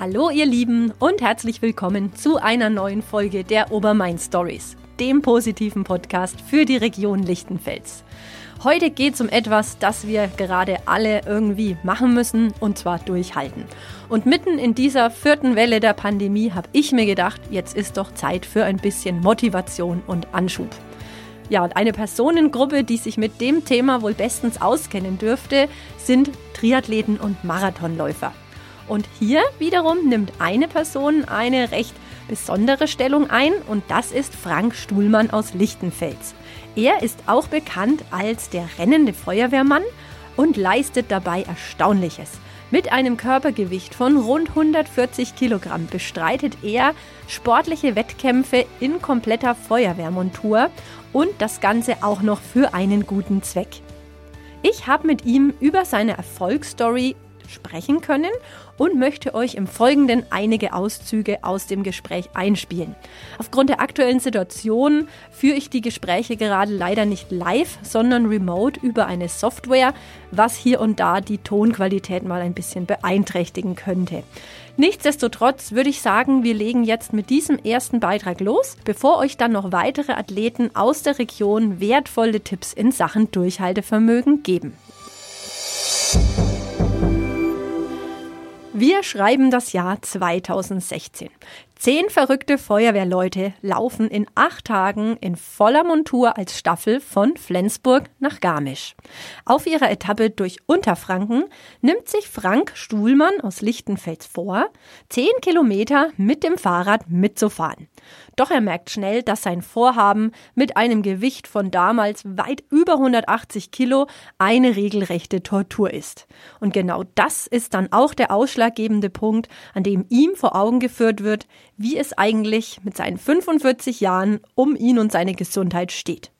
Hallo ihr Lieben und herzlich willkommen zu einer neuen Folge der Obermain Stories, dem positiven Podcast für die Region Lichtenfels. Heute geht es um etwas, das wir gerade alle irgendwie machen müssen und zwar durchhalten. Und mitten in dieser vierten Welle der Pandemie habe ich mir gedacht, jetzt ist doch Zeit für ein bisschen Motivation und Anschub. Ja, und eine Personengruppe, die sich mit dem Thema wohl bestens auskennen dürfte, sind Triathleten und Marathonläufer. Und hier wiederum nimmt eine Person eine recht besondere Stellung ein und das ist Frank Stuhlmann aus Lichtenfels. Er ist auch bekannt als der rennende Feuerwehrmann und leistet dabei Erstaunliches. Mit einem Körpergewicht von rund 140 Kilogramm bestreitet er sportliche Wettkämpfe in kompletter Feuerwehrmontur und das Ganze auch noch für einen guten Zweck. Ich habe mit ihm über seine Erfolgsstory sprechen können und möchte euch im Folgenden einige Auszüge aus dem Gespräch einspielen. Aufgrund der aktuellen Situation führe ich die Gespräche gerade leider nicht live, sondern remote über eine Software, was hier und da die Tonqualität mal ein bisschen beeinträchtigen könnte. Nichtsdestotrotz würde ich sagen, wir legen jetzt mit diesem ersten Beitrag los, bevor euch dann noch weitere Athleten aus der Region wertvolle Tipps in Sachen Durchhaltevermögen geben. Wir schreiben das Jahr 2016. Zehn verrückte Feuerwehrleute laufen in acht Tagen in voller Montur als Staffel von Flensburg nach Garmisch. Auf ihrer Etappe durch Unterfranken nimmt sich Frank Stuhlmann aus Lichtenfels vor, zehn Kilometer mit dem Fahrrad mitzufahren. Doch er merkt schnell, dass sein Vorhaben mit einem Gewicht von damals weit über 180 Kilo eine regelrechte Tortur ist. Und genau das ist dann auch der ausschlaggebende Punkt, an dem ihm vor Augen geführt wird, wie es eigentlich mit seinen 45 Jahren um ihn und seine Gesundheit steht.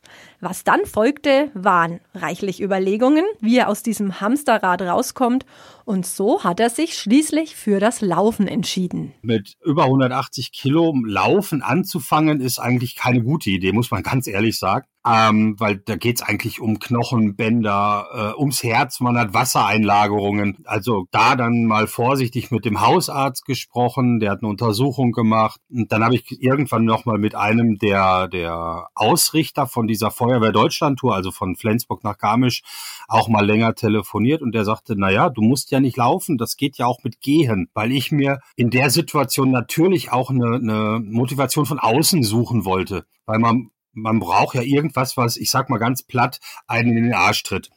Was dann folgte, waren reichlich Überlegungen, wie er aus diesem Hamsterrad rauskommt und so hat er sich schließlich für das Laufen entschieden. Mit über 180 Kilo Laufen anzufangen, ist eigentlich keine gute Idee, muss man ganz ehrlich sagen ähm, weil da geht's eigentlich um Knochenbänder, äh, ums Herz, man hat Wassereinlagerungen. Also da dann mal vorsichtig mit dem Hausarzt gesprochen, der hat eine Untersuchung gemacht. Und dann habe ich irgendwann nochmal mit einem der, der Ausrichter von dieser Feuerwehr Deutschland Tour, also von Flensburg nach Garmisch, auch mal länger telefoniert und der sagte, na ja, du musst ja nicht laufen, das geht ja auch mit Gehen, weil ich mir in der Situation natürlich auch eine, eine Motivation von außen suchen wollte, weil man man braucht ja irgendwas, was, ich sag mal ganz platt, einen in den Arsch tritt.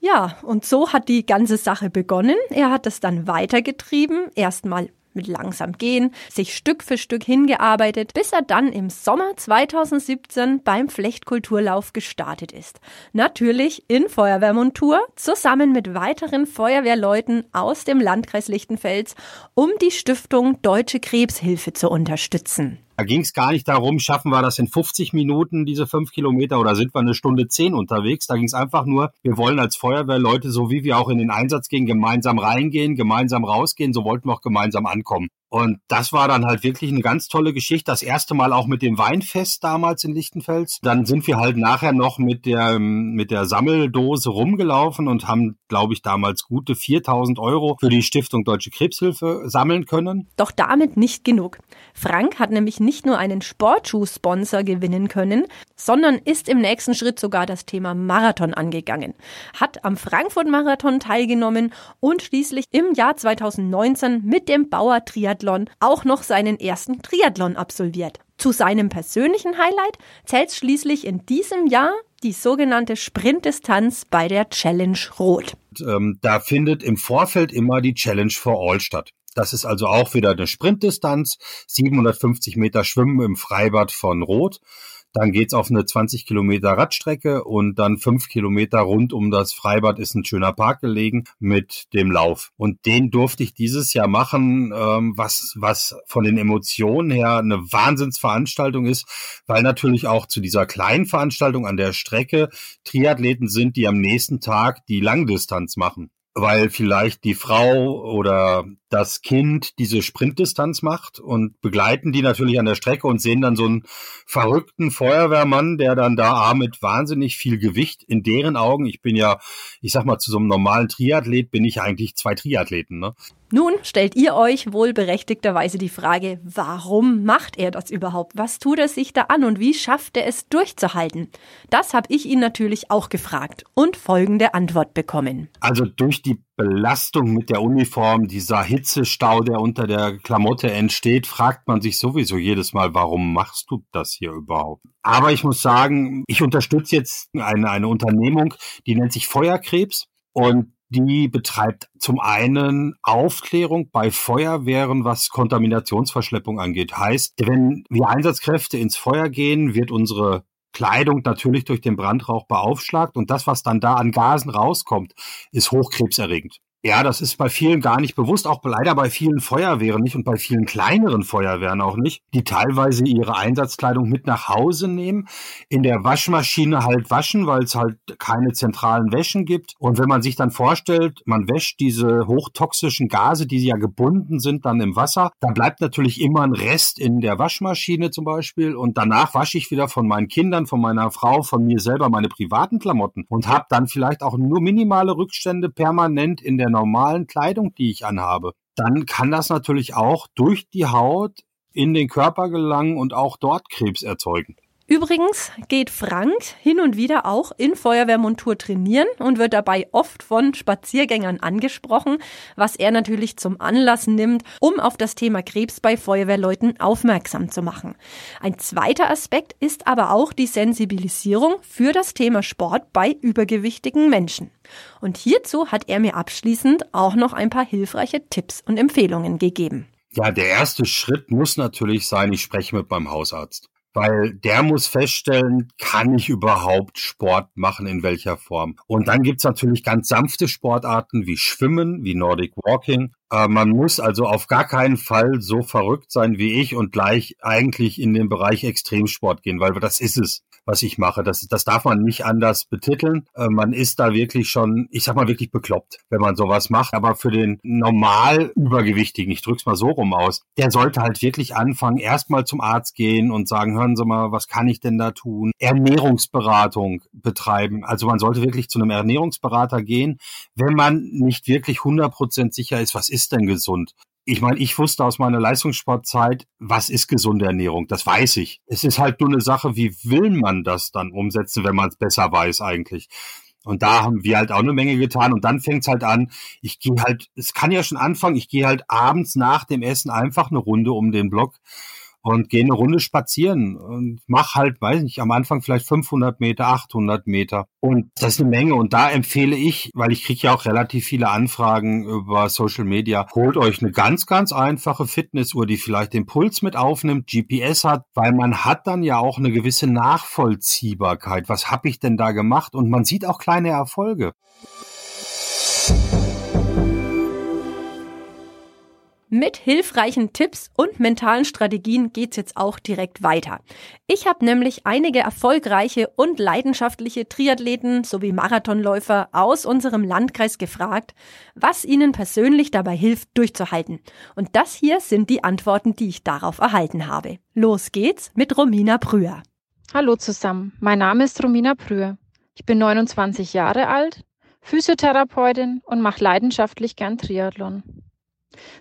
Ja, und so hat die ganze Sache begonnen. Er hat es dann weitergetrieben, erstmal mit langsam gehen, sich Stück für Stück hingearbeitet, bis er dann im Sommer 2017 beim Flechtkulturlauf gestartet ist. Natürlich in Feuerwehrmontur, zusammen mit weiteren Feuerwehrleuten aus dem Landkreis Lichtenfels, um die Stiftung Deutsche Krebshilfe zu unterstützen. Da ging es gar nicht darum, schaffen wir das in 50 Minuten, diese fünf Kilometer, oder sind wir eine Stunde zehn unterwegs. Da ging es einfach nur, wir wollen als Feuerwehrleute, so wie wir auch in den Einsatz gehen, gemeinsam reingehen, gemeinsam rausgehen, so wollten wir auch gemeinsam ankommen. Und das war dann halt wirklich eine ganz tolle Geschichte. Das erste Mal auch mit dem Weinfest damals in Lichtenfels. Dann sind wir halt nachher noch mit der, mit der Sammeldose rumgelaufen und haben, glaube ich, damals gute 4000 Euro für die Stiftung Deutsche Krebshilfe sammeln können. Doch damit nicht genug. Frank hat nämlich nicht nur einen Sportschuhsponsor gewinnen können, sondern ist im nächsten Schritt sogar das Thema Marathon angegangen. Hat am Frankfurt-Marathon teilgenommen und schließlich im Jahr 2019 mit dem Bauer Triathlon auch noch seinen ersten Triathlon absolviert. Zu seinem persönlichen Highlight zählt schließlich in diesem Jahr die sogenannte Sprintdistanz bei der Challenge Rot. Ähm, da findet im Vorfeld immer die Challenge for All statt. Das ist also auch wieder eine Sprintdistanz, 750 Meter Schwimmen im Freibad von Rot. Dann geht's auf eine 20 Kilometer Radstrecke und dann fünf Kilometer rund um das Freibad ist ein schöner Park gelegen mit dem Lauf. Und den durfte ich dieses Jahr machen, ähm, was, was von den Emotionen her eine Wahnsinnsveranstaltung ist, weil natürlich auch zu dieser kleinen Veranstaltung an der Strecke Triathleten sind, die am nächsten Tag die Langdistanz machen weil vielleicht die Frau oder das Kind diese Sprintdistanz macht und begleiten die natürlich an der Strecke und sehen dann so einen verrückten Feuerwehrmann, der dann da mit wahnsinnig viel Gewicht in deren Augen, ich bin ja, ich sag mal, zu so einem normalen Triathlet bin ich eigentlich zwei Triathleten, ne? Nun stellt ihr euch wohl berechtigterweise die Frage, warum macht er das überhaupt? Was tut er sich da an und wie schafft er es durchzuhalten? Das habe ich ihn natürlich auch gefragt und folgende Antwort bekommen. Also durch die Belastung mit der Uniform, dieser Hitzestau, der unter der Klamotte entsteht, fragt man sich sowieso jedes Mal, warum machst du das hier überhaupt? Aber ich muss sagen, ich unterstütze jetzt eine, eine Unternehmung, die nennt sich Feuerkrebs. Und die betreibt zum einen Aufklärung bei Feuerwehren, was Kontaminationsverschleppung angeht. Heißt, wenn wir Einsatzkräfte ins Feuer gehen, wird unsere Kleidung natürlich durch den Brandrauch beaufschlagt und das, was dann da an Gasen rauskommt, ist hochkrebserregend. Ja, das ist bei vielen gar nicht bewusst, auch leider bei vielen Feuerwehren nicht und bei vielen kleineren Feuerwehren auch nicht, die teilweise ihre Einsatzkleidung mit nach Hause nehmen, in der Waschmaschine halt waschen, weil es halt keine zentralen Wäschen gibt. Und wenn man sich dann vorstellt, man wäscht diese hochtoxischen Gase, die ja gebunden sind dann im Wasser, dann bleibt natürlich immer ein Rest in der Waschmaschine zum Beispiel und danach wasche ich wieder von meinen Kindern, von meiner Frau, von mir selber meine privaten Klamotten und habe dann vielleicht auch nur minimale Rückstände permanent in der der normalen Kleidung, die ich anhabe, dann kann das natürlich auch durch die Haut in den Körper gelangen und auch dort Krebs erzeugen. Übrigens geht Frank hin und wieder auch in Feuerwehrmontur trainieren und wird dabei oft von Spaziergängern angesprochen, was er natürlich zum Anlass nimmt, um auf das Thema Krebs bei Feuerwehrleuten aufmerksam zu machen. Ein zweiter Aspekt ist aber auch die Sensibilisierung für das Thema Sport bei übergewichtigen Menschen. Und hierzu hat er mir abschließend auch noch ein paar hilfreiche Tipps und Empfehlungen gegeben. Ja, der erste Schritt muss natürlich sein, ich spreche mit meinem Hausarzt weil der muss feststellen, kann ich überhaupt Sport machen, in welcher Form. Und dann gibt's natürlich ganz sanfte Sportarten wie Schwimmen, wie Nordic Walking. Äh, man muss also auf gar keinen Fall so verrückt sein wie ich und gleich eigentlich in den Bereich Extremsport gehen, weil das ist es was ich mache. Das, das darf man nicht anders betiteln. Äh, man ist da wirklich schon, ich sag mal, wirklich bekloppt, wenn man sowas macht. Aber für den normal Übergewichtigen, ich drück's mal so rum aus, der sollte halt wirklich anfangen, erstmal zum Arzt gehen und sagen, hören Sie mal, was kann ich denn da tun? Ernährungsberatung betreiben. Also man sollte wirklich zu einem Ernährungsberater gehen, wenn man nicht wirklich 100% sicher ist, was ist denn gesund ich meine, ich wusste aus meiner Leistungssportzeit, was ist gesunde Ernährung? Das weiß ich. Es ist halt nur eine Sache, wie will man das dann umsetzen, wenn man es besser weiß eigentlich? Und da haben wir halt auch eine Menge getan. Und dann fängt es halt an, ich gehe halt, es kann ja schon anfangen, ich gehe halt abends nach dem Essen einfach eine Runde um den Block und gehe eine Runde spazieren und mach halt, weiß nicht, am Anfang vielleicht 500 Meter, 800 Meter. Und das ist eine Menge. Und da empfehle ich, weil ich kriege ja auch relativ viele Anfragen über Social Media, holt euch eine ganz, ganz einfache Fitnessuhr, die vielleicht den Puls mit aufnimmt, GPS hat, weil man hat dann ja auch eine gewisse Nachvollziehbarkeit. Was habe ich denn da gemacht? Und man sieht auch kleine Erfolge. Mit hilfreichen Tipps und mentalen Strategien geht's jetzt auch direkt weiter. Ich habe nämlich einige erfolgreiche und leidenschaftliche Triathleten sowie Marathonläufer aus unserem Landkreis gefragt, was ihnen persönlich dabei hilft, durchzuhalten. Und das hier sind die Antworten, die ich darauf erhalten habe. Los geht's mit Romina Brüher. Hallo zusammen, mein Name ist Romina Brüher. Ich bin 29 Jahre alt, Physiotherapeutin und mache leidenschaftlich gern Triathlon.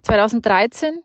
2013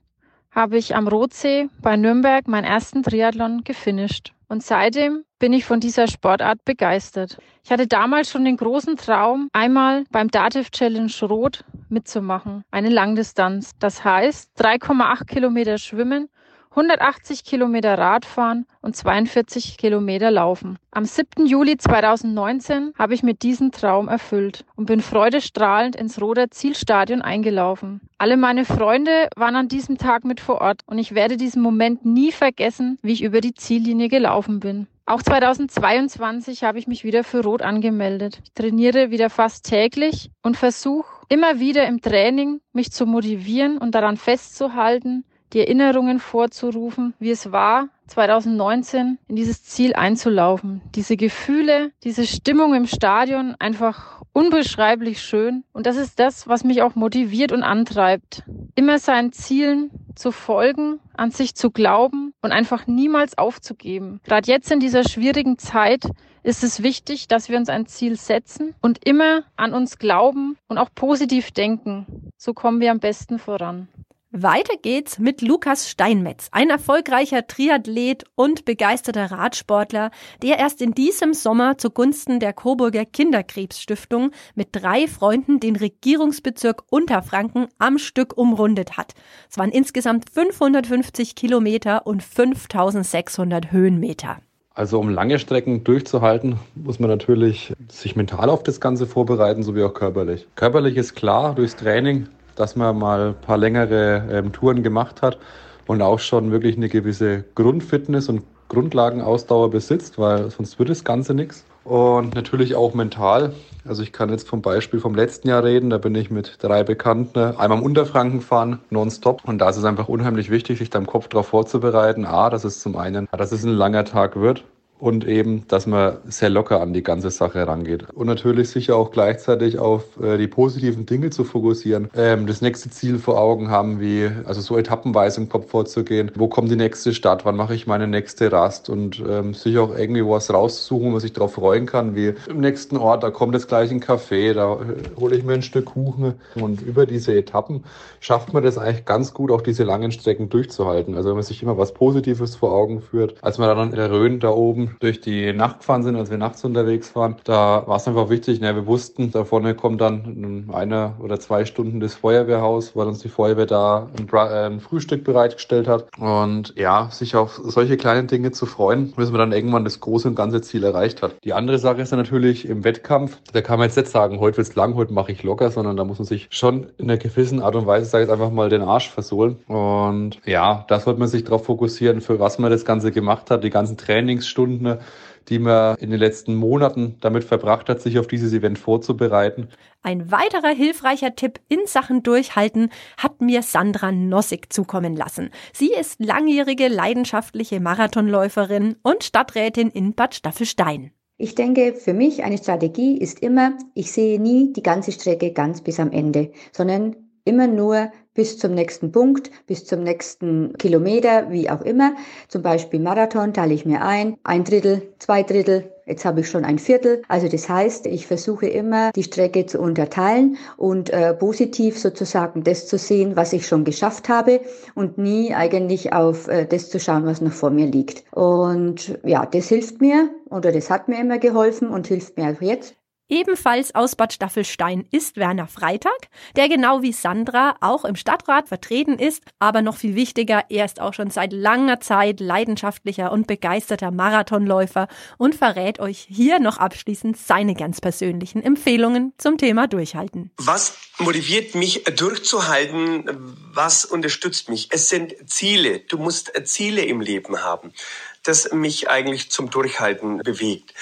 habe ich am Rotsee bei Nürnberg meinen ersten Triathlon gefinisht. Und seitdem bin ich von dieser Sportart begeistert. Ich hatte damals schon den großen Traum, einmal beim Dativ Challenge Rot mitzumachen. Eine Langdistanz. Das heißt 3,8 Kilometer schwimmen 180 Kilometer Radfahren und 42 Kilometer Laufen. Am 7. Juli 2019 habe ich mir diesen Traum erfüllt und bin freudestrahlend ins Roder Zielstadion eingelaufen. Alle meine Freunde waren an diesem Tag mit vor Ort und ich werde diesen Moment nie vergessen, wie ich über die Ziellinie gelaufen bin. Auch 2022 habe ich mich wieder für Rot angemeldet. Ich trainiere wieder fast täglich und versuche immer wieder im Training mich zu motivieren und daran festzuhalten, die Erinnerungen vorzurufen, wie es war, 2019 in dieses Ziel einzulaufen. Diese Gefühle, diese Stimmung im Stadion einfach unbeschreiblich schön. Und das ist das, was mich auch motiviert und antreibt. immer seinen Zielen zu folgen, an sich zu glauben und einfach niemals aufzugeben. Gerade jetzt in dieser schwierigen Zeit ist es wichtig, dass wir uns ein Ziel setzen und immer an uns glauben und auch positiv denken. So kommen wir am besten voran. Weiter geht's mit Lukas Steinmetz, ein erfolgreicher Triathlet und begeisterter Radsportler, der erst in diesem Sommer zugunsten der Coburger Kinderkrebsstiftung mit drei Freunden den Regierungsbezirk Unterfranken am Stück umrundet hat. Es waren insgesamt 550 Kilometer und 5600 Höhenmeter. Also um lange Strecken durchzuhalten, muss man natürlich sich mental auf das Ganze vorbereiten, sowie auch körperlich. Körperlich ist klar durchs Training, dass man mal ein paar längere ähm, Touren gemacht hat und auch schon wirklich eine gewisse Grundfitness und Grundlagenausdauer besitzt, weil sonst wird das Ganze nichts. Und natürlich auch mental. Also ich kann jetzt vom Beispiel vom letzten Jahr reden. Da bin ich mit drei Bekannten einmal im Unterfranken fahren, nonstop. Und da ist es einfach unheimlich wichtig, sich da im Kopf darauf vorzubereiten. A, dass es zum einen, dass es ein langer Tag wird und eben, dass man sehr locker an die ganze Sache rangeht. Und natürlich sicher auch gleichzeitig auf äh, die positiven Dinge zu fokussieren. Ähm, das nächste Ziel vor Augen haben, wie also so etappenweise im Kopf vorzugehen. Wo kommt die nächste Stadt? Wann mache ich meine nächste Rast? Und ähm, sich auch irgendwie was raussuchen, wo man sich darauf freuen kann, wie im nächsten Ort, da kommt jetzt gleich ein Café, da äh, hole ich mir ein Stück Kuchen. Und über diese Etappen schafft man das eigentlich ganz gut, auch diese langen Strecken durchzuhalten. Also wenn man sich immer was Positives vor Augen führt, als man dann in der Rhön da oben durch die Nacht gefahren sind, als wir nachts unterwegs waren, da war es einfach wichtig, ne, wir wussten, da vorne kommt dann eine oder zwei Stunden das Feuerwehrhaus, weil uns die Feuerwehr da ein, äh, ein Frühstück bereitgestellt hat. Und ja, sich auf solche kleinen Dinge zu freuen, bis man dann irgendwann das große und ganze Ziel erreicht hat. Die andere Sache ist dann natürlich im Wettkampf, da kann man jetzt nicht sagen, heute wird's lang, heute mache ich locker, sondern da muss man sich schon in einer gewissen Art und Weise, sage ich jetzt einfach mal, den Arsch versohlen. Und ja, da sollte man sich darauf fokussieren, für was man das Ganze gemacht hat, die ganzen Trainingsstunden Stunden, die man in den letzten Monaten damit verbracht hat, sich auf dieses Event vorzubereiten. Ein weiterer hilfreicher Tipp in Sachen Durchhalten hat mir Sandra Nossig zukommen lassen. Sie ist langjährige leidenschaftliche Marathonläuferin und Stadträtin in Bad Staffelstein. Ich denke, für mich eine Strategie ist immer, ich sehe nie die ganze Strecke ganz bis am Ende, sondern immer nur bis zum nächsten Punkt, bis zum nächsten Kilometer, wie auch immer. Zum Beispiel Marathon teile ich mir ein, ein Drittel, zwei Drittel, Jetzt habe ich schon ein Viertel. Also das heißt, ich versuche immer, die Strecke zu unterteilen und äh, positiv sozusagen das zu sehen, was ich schon geschafft habe und nie eigentlich auf äh, das zu schauen, was noch vor mir liegt. Und ja, das hilft mir oder das hat mir immer geholfen und hilft mir auch jetzt. Ebenfalls aus Bad Staffelstein ist Werner Freitag, der genau wie Sandra auch im Stadtrat vertreten ist, aber noch viel wichtiger, er ist auch schon seit langer Zeit leidenschaftlicher und begeisterter Marathonläufer und verrät euch hier noch abschließend seine ganz persönlichen Empfehlungen zum Thema Durchhalten. Was motiviert mich durchzuhalten? Was unterstützt mich? Es sind Ziele. Du musst Ziele im Leben haben, das mich eigentlich zum Durchhalten bewegt.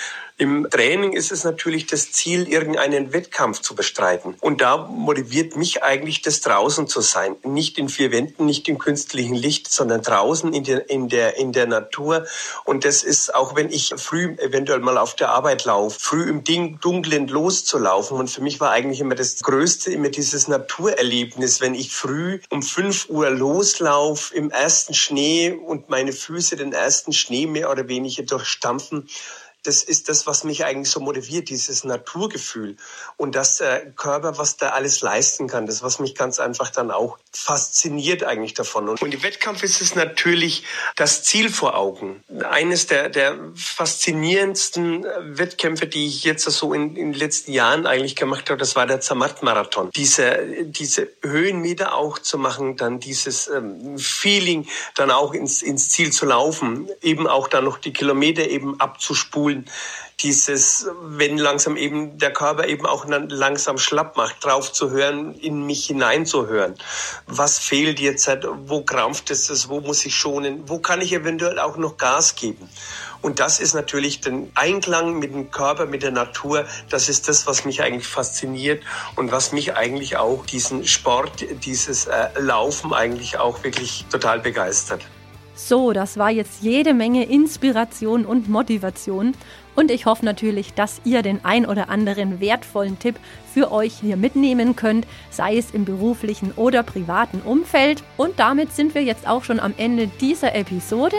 Im Training ist es natürlich das Ziel, irgendeinen Wettkampf zu bestreiten. Und da motiviert mich eigentlich das draußen zu sein. Nicht in vier Wänden, nicht im künstlichen Licht, sondern draußen in der, in der, in der Natur. Und das ist, auch wenn ich früh eventuell mal auf der Arbeit laufe, früh im Ding, Dunklen loszulaufen. Und für mich war eigentlich immer das Größte, immer dieses Naturerlebnis, wenn ich früh um fünf Uhr loslaufe im ersten Schnee und meine Füße den ersten Schnee mehr oder weniger durchstampfen das ist das, was mich eigentlich so motiviert, dieses Naturgefühl und dass der Körper, was da alles leisten kann, das, was mich ganz einfach dann auch fasziniert eigentlich davon. Und im Wettkampf ist es natürlich das Ziel vor Augen. Eines der, der faszinierendsten Wettkämpfe, die ich jetzt so in, in den letzten Jahren eigentlich gemacht habe, das war der Zermatt-Marathon. Diese, diese Höhenmeter auch zu machen, dann dieses ähm, Feeling, dann auch ins, ins Ziel zu laufen, eben auch dann noch die Kilometer eben abzuspulen, Schulen dieses, wenn langsam eben der Körper eben auch langsam schlapp macht, drauf zu hören, in mich hineinzuhören. Was fehlt jetzt? Wo krampft es? Wo muss ich schonen? Wo kann ich eventuell auch noch Gas geben? Und das ist natürlich den Einklang mit dem Körper, mit der Natur. Das ist das, was mich eigentlich fasziniert und was mich eigentlich auch diesen Sport, dieses äh, Laufen eigentlich auch wirklich total begeistert. So, das war jetzt jede Menge Inspiration und Motivation. Und ich hoffe natürlich, dass ihr den ein oder anderen wertvollen Tipp für euch hier mitnehmen könnt, sei es im beruflichen oder privaten Umfeld. Und damit sind wir jetzt auch schon am Ende dieser Episode.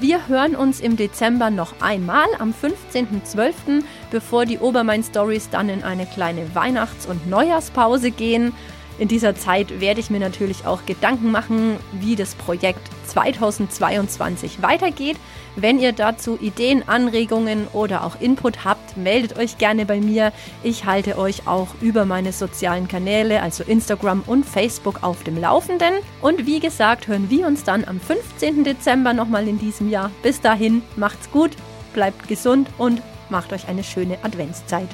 Wir hören uns im Dezember noch einmal am 15.12., bevor die Obermain Stories dann in eine kleine Weihnachts- und Neujahrspause gehen. In dieser Zeit werde ich mir natürlich auch Gedanken machen, wie das Projekt 2022 weitergeht. Wenn ihr dazu Ideen, Anregungen oder auch Input habt, meldet euch gerne bei mir. Ich halte euch auch über meine sozialen Kanäle, also Instagram und Facebook, auf dem Laufenden. Und wie gesagt, hören wir uns dann am 15. Dezember nochmal in diesem Jahr. Bis dahin, macht's gut, bleibt gesund und macht euch eine schöne Adventszeit.